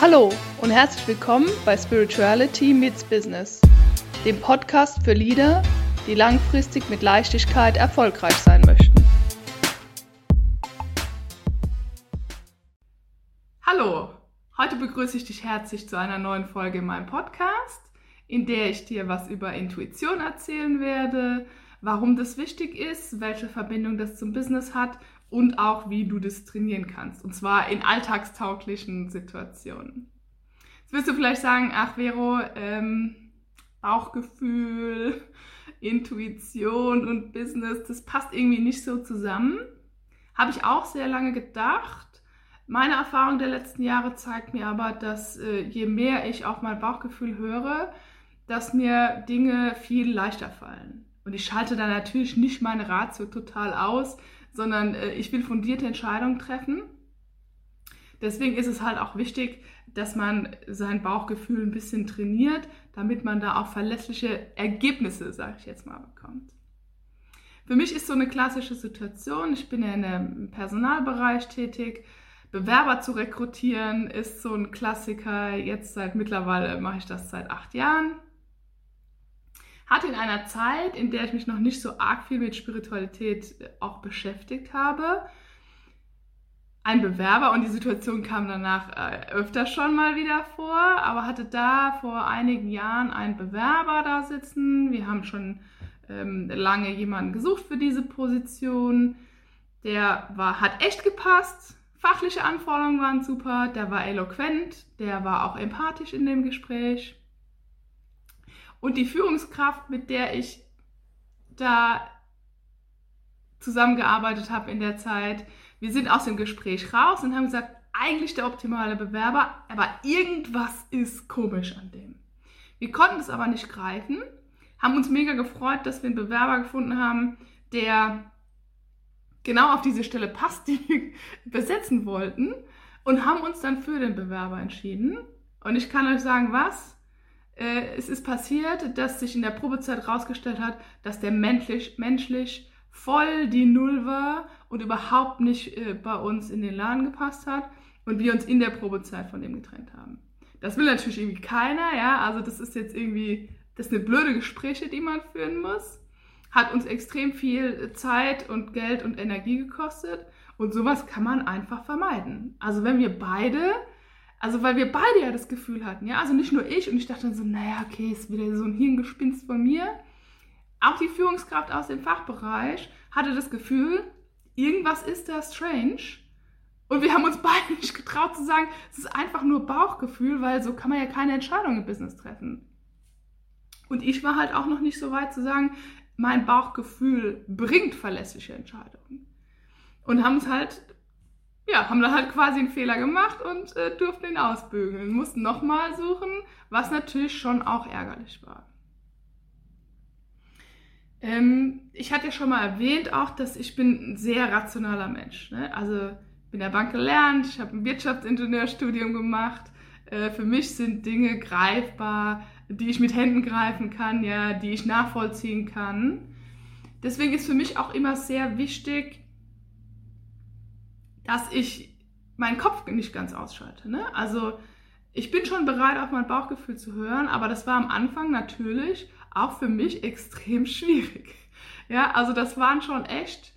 Hallo und herzlich willkommen bei Spirituality Meets Business, dem Podcast für Leader, die langfristig mit Leichtigkeit erfolgreich sein möchten. Hallo, heute begrüße ich dich herzlich zu einer neuen Folge in meinem Podcast, in der ich dir was über Intuition erzählen werde, warum das wichtig ist, welche Verbindung das zum Business hat und auch wie du das trainieren kannst. Und zwar in alltagstauglichen Situationen. Jetzt wirst du vielleicht sagen, ach Vero, ähm, Bauchgefühl, Intuition und Business, das passt irgendwie nicht so zusammen. Habe ich auch sehr lange gedacht. Meine Erfahrung der letzten Jahre zeigt mir aber, dass äh, je mehr ich auf mein Bauchgefühl höre, dass mir Dinge viel leichter fallen. Und ich schalte da natürlich nicht meine Ratio total aus, sondern äh, ich will fundierte Entscheidungen treffen. Deswegen ist es halt auch wichtig, dass man sein Bauchgefühl ein bisschen trainiert, damit man da auch verlässliche Ergebnisse, sage ich jetzt mal, bekommt. Für mich ist so eine klassische Situation, ich bin ja in einem Personalbereich tätig, Bewerber zu rekrutieren ist so ein Klassiker. Jetzt seit mittlerweile mache ich das seit acht Jahren hatte in einer Zeit, in der ich mich noch nicht so arg viel mit Spiritualität äh, auch beschäftigt habe, ein Bewerber und die Situation kam danach äh, öfter schon mal wieder vor, aber hatte da vor einigen Jahren einen Bewerber da sitzen. Wir haben schon ähm, lange jemanden gesucht für diese Position. Der war, hat echt gepasst. Fachliche Anforderungen waren super. Der war eloquent. Der war auch empathisch in dem Gespräch. Und die Führungskraft, mit der ich da zusammengearbeitet habe in der Zeit, wir sind aus dem Gespräch raus und haben gesagt, eigentlich der optimale Bewerber, aber irgendwas ist komisch an dem. Wir konnten es aber nicht greifen, haben uns mega gefreut, dass wir einen Bewerber gefunden haben, der genau auf diese Stelle passt, die wir besetzen wollten und haben uns dann für den Bewerber entschieden. Und ich kann euch sagen, was? Äh, es ist passiert, dass sich in der Probezeit herausgestellt hat, dass der menschlich, menschlich voll die Null war und überhaupt nicht äh, bei uns in den Laden gepasst hat und wir uns in der Probezeit von dem getrennt haben. Das will natürlich irgendwie keiner, ja, also das ist jetzt irgendwie, das sind blöde Gespräche, die man führen muss. Hat uns extrem viel Zeit und Geld und Energie gekostet und sowas kann man einfach vermeiden. Also wenn wir beide also, weil wir beide ja das Gefühl hatten, ja, also nicht nur ich und ich dachte dann so, naja, okay, ist wieder so ein Hirngespinst von mir. Auch die Führungskraft aus dem Fachbereich hatte das Gefühl, irgendwas ist da strange. Und wir haben uns beide nicht getraut zu sagen, es ist einfach nur Bauchgefühl, weil so kann man ja keine Entscheidung im Business treffen. Und ich war halt auch noch nicht so weit zu sagen, mein Bauchgefühl bringt verlässliche Entscheidungen. Und haben es halt ja, haben da halt quasi einen Fehler gemacht und äh, durften ihn ausbügeln. Mussten nochmal suchen, was natürlich schon auch ärgerlich war. Ähm, ich hatte ja schon mal erwähnt auch, dass ich bin ein sehr rationaler Mensch. Ne? Also bin in der Bank gelernt, ich habe ein Wirtschaftsingenieurstudium gemacht. Äh, für mich sind Dinge greifbar, die ich mit Händen greifen kann, ja, die ich nachvollziehen kann. Deswegen ist für mich auch immer sehr wichtig, dass ich meinen Kopf nicht ganz ausschalte. Ne? Also ich bin schon bereit, auf mein Bauchgefühl zu hören, aber das war am Anfang natürlich auch für mich extrem schwierig. Ja, also das waren schon echt,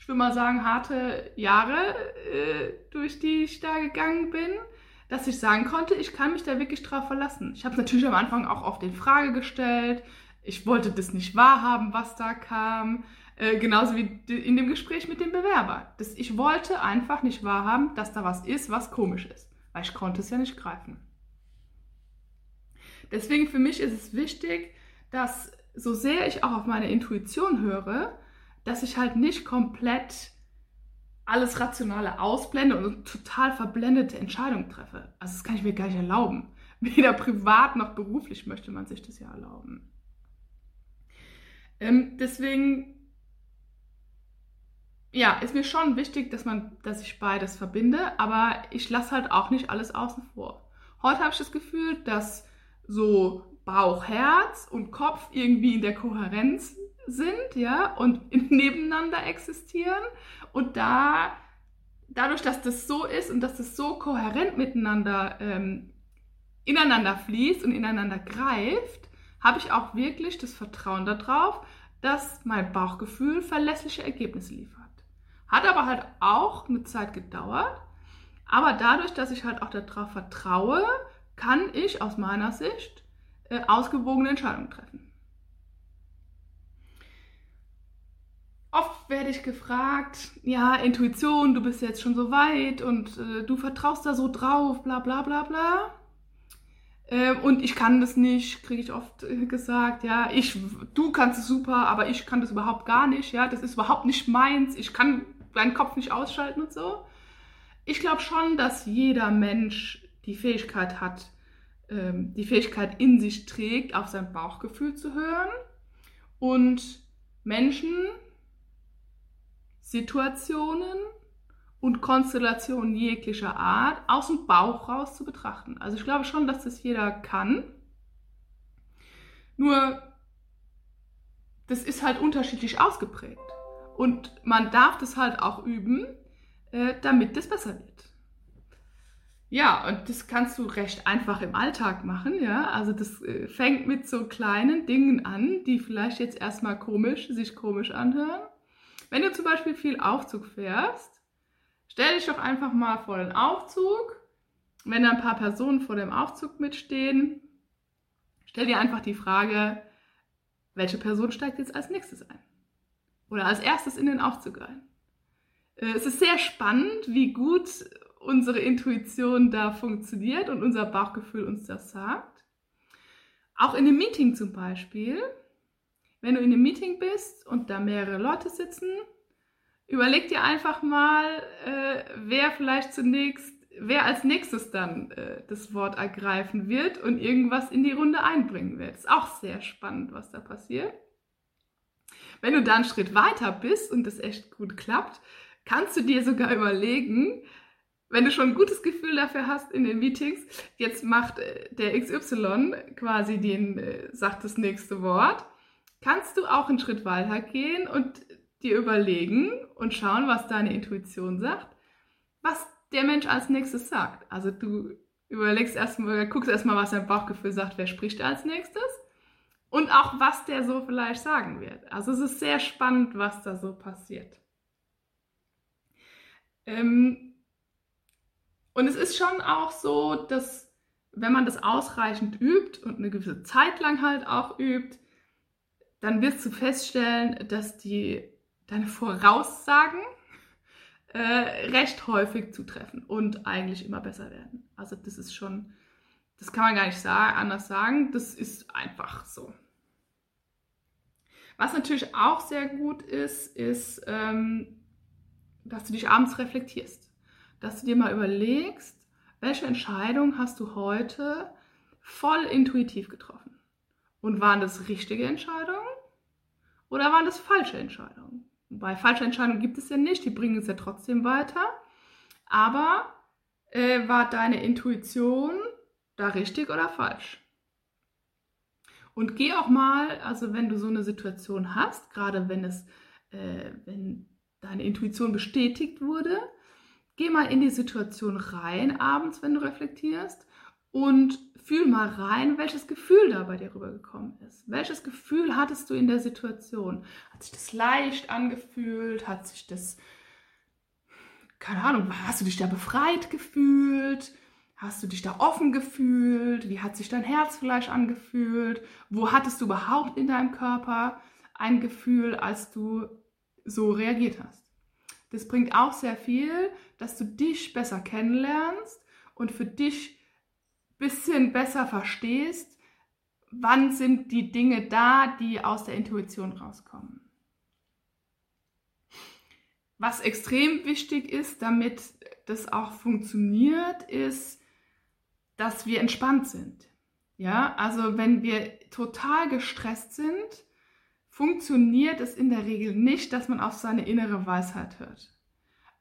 ich würde mal sagen, harte Jahre, äh, durch die ich da gegangen bin, dass ich sagen konnte, ich kann mich da wirklich drauf verlassen. Ich habe es natürlich am Anfang auch oft in Frage gestellt. Ich wollte das nicht wahrhaben, was da kam. Äh, genauso wie in dem Gespräch mit dem Bewerber. Das, ich wollte einfach nicht wahrhaben, dass da was ist, was komisch ist, weil ich konnte es ja nicht greifen. Deswegen für mich ist es wichtig, dass so sehr ich auch auf meine Intuition höre, dass ich halt nicht komplett alles Rationale ausblende und total verblendete Entscheidungen treffe. Also das kann ich mir gar nicht erlauben. Weder privat noch beruflich möchte man sich das ja erlauben. Ähm, deswegen ja, ist mir schon wichtig, dass man, dass ich beides verbinde, aber ich lasse halt auch nicht alles außen vor. Heute habe ich das Gefühl, dass so Bauch, Herz und Kopf irgendwie in der Kohärenz sind, ja, und nebeneinander existieren. Und da, dadurch, dass das so ist und dass das so kohärent miteinander ähm, ineinander fließt und ineinander greift, habe ich auch wirklich das Vertrauen darauf, dass mein Bauchgefühl verlässliche Ergebnisse liefert. Hat aber halt auch eine Zeit gedauert. Aber dadurch, dass ich halt auch darauf vertraue, kann ich aus meiner Sicht äh, ausgewogene Entscheidungen treffen. Oft werde ich gefragt, ja, Intuition, du bist jetzt schon so weit und äh, du vertraust da so drauf, bla bla bla bla. Ähm, und ich kann das nicht, kriege ich oft äh, gesagt, ja, ich, du kannst es super, aber ich kann das überhaupt gar nicht, ja, das ist überhaupt nicht meins, ich kann deinen Kopf nicht ausschalten und so. Ich glaube schon, dass jeder Mensch die Fähigkeit hat, ähm, die Fähigkeit in sich trägt, auf sein Bauchgefühl zu hören und Menschen, Situationen und Konstellationen jeglicher Art aus dem Bauch raus zu betrachten. Also ich glaube schon, dass das jeder kann. Nur, das ist halt unterschiedlich ausgeprägt. Und man darf das halt auch üben, äh, damit das besser wird. Ja, und das kannst du recht einfach im Alltag machen, ja. Also das äh, fängt mit so kleinen Dingen an, die vielleicht jetzt erstmal komisch, sich komisch anhören. Wenn du zum Beispiel viel Aufzug fährst, stell dich doch einfach mal vor den Aufzug. Wenn da ein paar Personen vor dem Aufzug mitstehen, stell dir einfach die Frage, welche Person steigt jetzt als nächstes ein? Oder als erstes in den Aufzug ein? Äh, es ist sehr spannend, wie gut unsere Intuition da funktioniert und unser Bauchgefühl uns das sagt. Auch in einem Meeting zum Beispiel. Wenn du in einem Meeting bist und da mehrere Leute sitzen, überleg dir einfach mal, äh, wer vielleicht zunächst, wer als nächstes dann äh, das Wort ergreifen wird und irgendwas in die Runde einbringen wird. Ist auch sehr spannend, was da passiert. Wenn du da einen Schritt weiter bist und das echt gut klappt, kannst du dir sogar überlegen, wenn du schon ein gutes Gefühl dafür hast in den Meetings, jetzt macht äh, der XY quasi den, äh, sagt das nächste Wort, kannst du auch einen Schritt weiter gehen und dir überlegen und schauen, was deine Intuition sagt, was der Mensch als nächstes sagt. Also du überlegst erstmal, guckst erstmal, was dein Bauchgefühl sagt, wer spricht als nächstes und auch, was der so vielleicht sagen wird. Also es ist sehr spannend, was da so passiert. Ähm, und es ist schon auch so, dass wenn man das ausreichend übt und eine gewisse Zeit lang halt auch übt, dann wirst du feststellen, dass die deine Voraussagen äh, recht häufig zutreffen und eigentlich immer besser werden. Also das ist schon, das kann man gar nicht anders sagen, das ist einfach so. Was natürlich auch sehr gut ist, ist, ähm, dass du dich abends reflektierst. Dass du dir mal überlegst, welche Entscheidung hast du heute voll intuitiv getroffen? Und waren das richtige Entscheidungen oder waren das falsche Entscheidungen? Bei falsche Entscheidungen gibt es ja nicht, die bringen es ja trotzdem weiter. Aber äh, war deine Intuition da richtig oder falsch? Und geh auch mal, also wenn du so eine Situation hast, gerade wenn es, äh, wenn deine Intuition bestätigt wurde, geh mal in die Situation rein abends, wenn du reflektierst und fühl mal rein, welches Gefühl da bei dir rübergekommen ist. Welches Gefühl hattest du in der Situation? Hat sich das leicht angefühlt? Hat sich das, keine Ahnung, hast du dich da befreit gefühlt? Hast du dich da offen gefühlt? Wie hat sich dein Herz vielleicht angefühlt? Wo hattest du überhaupt in deinem Körper ein Gefühl, als du so reagiert hast. Das bringt auch sehr viel, dass du dich besser kennenlernst und für dich ein bisschen besser verstehst, wann sind die Dinge da, die aus der Intuition rauskommen. Was extrem wichtig ist, damit das auch funktioniert, ist, dass wir entspannt sind. Ja, also wenn wir total gestresst sind, funktioniert es in der Regel nicht, dass man auf seine innere Weisheit hört.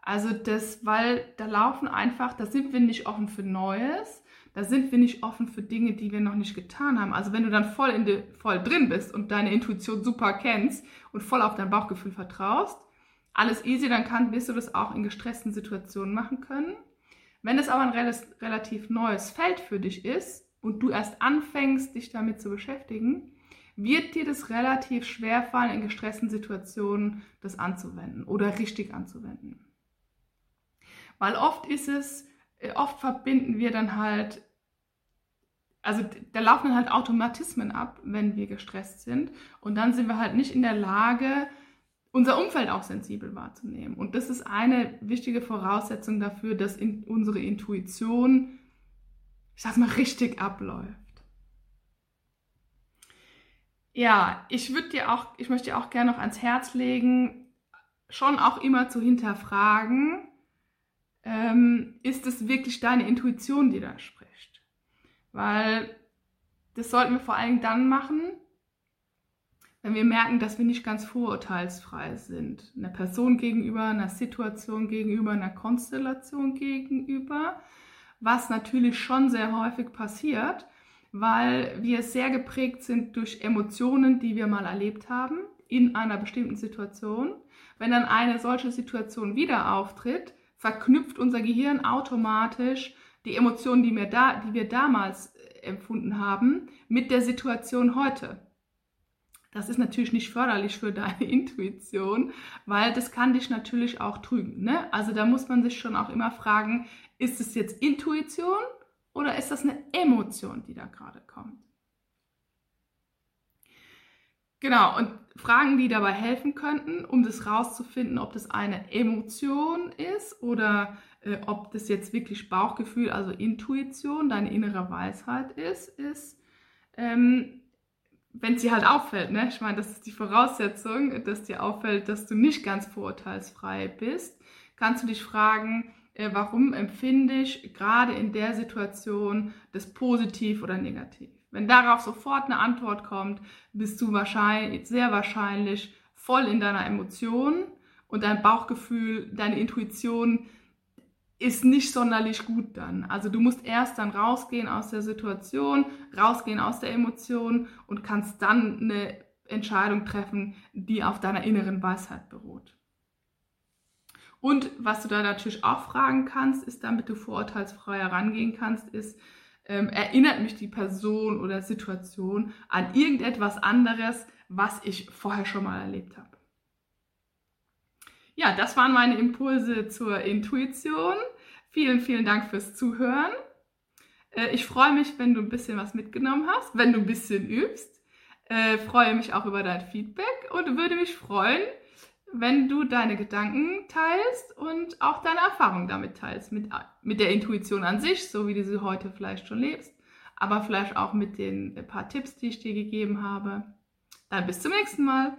Also das, weil da laufen einfach, da sind wir nicht offen für Neues, da sind wir nicht offen für Dinge, die wir noch nicht getan haben. Also wenn du dann voll, in de, voll drin bist und deine Intuition super kennst und voll auf dein Bauchgefühl vertraust, alles easy, dann kann, wirst du das auch in gestressten Situationen machen können. Wenn es aber ein relativ neues Feld für dich ist und du erst anfängst, dich damit zu beschäftigen, wird dir das relativ schwer fallen, in gestressten Situationen das anzuwenden oder richtig anzuwenden. Weil oft ist es, äh, oft verbinden wir dann halt, also da laufen halt Automatismen ab, wenn wir gestresst sind. Und dann sind wir halt nicht in der Lage, unser Umfeld auch sensibel wahrzunehmen. Und das ist eine wichtige Voraussetzung dafür, dass in unsere Intuition, ich sag's mal, richtig abläuft. Ja, ich würde dir auch, ich möchte dir auch gerne noch ans Herz legen, schon auch immer zu hinterfragen, ähm, ist es wirklich deine Intuition, die da spricht? Weil das sollten wir vor allem dann machen, wenn wir merken, dass wir nicht ganz vorurteilsfrei sind. Einer Person gegenüber, einer Situation gegenüber, einer Konstellation gegenüber, was natürlich schon sehr häufig passiert weil wir sehr geprägt sind durch Emotionen, die wir mal erlebt haben in einer bestimmten Situation. Wenn dann eine solche Situation wieder auftritt, verknüpft unser Gehirn automatisch die Emotionen, die wir, da, die wir damals empfunden haben, mit der Situation heute. Das ist natürlich nicht förderlich für deine Intuition, weil das kann dich natürlich auch trügen. Ne? Also da muss man sich schon auch immer fragen, ist es jetzt Intuition oder ist das eine Emotion, die da gerade kommt? Genau, und Fragen, die dabei helfen könnten, um das rauszufinden, ob das eine Emotion ist oder äh, ob das jetzt wirklich Bauchgefühl, also Intuition, deine innere Weisheit ist, ist, ähm, wenn sie halt auffällt, ne? Ich meine, das ist die Voraussetzung, dass dir auffällt, dass du nicht ganz vorurteilsfrei bist, kannst du dich fragen, äh, warum empfinde ich gerade in der Situation das positiv oder negativ. Wenn darauf sofort eine Antwort kommt, bist du wahrscheinlich, sehr wahrscheinlich voll in deiner Emotion und dein Bauchgefühl, deine Intuition ist nicht sonderlich gut dann. Also du musst erst dann rausgehen aus der Situation, rausgehen aus der Emotion und kannst dann eine Entscheidung treffen, die auf deiner inneren Weisheit beruht. Und was du da natürlich auch fragen kannst, ist, damit du vorurteilsfrei herangehen kannst, ist, ähm, erinnert mich die Person oder Situation an irgendetwas anderes, was ich vorher schon mal erlebt habe. Ja, das waren meine Impulse zur Intuition. Vielen, vielen Dank fürs Zuhören. Äh, ich freue mich, wenn du ein bisschen was mitgenommen hast, wenn du ein bisschen übst. Äh, freue mich auch über dein Feedback und würde mich freuen, wenn du deine Gedanken teilst und auch deine Erfahrungen damit teilst, mit, mit der Intuition an sich, so wie du sie heute vielleicht schon lebst, aber vielleicht auch mit den paar Tipps, die ich dir gegeben habe. Dann bis zum nächsten Mal.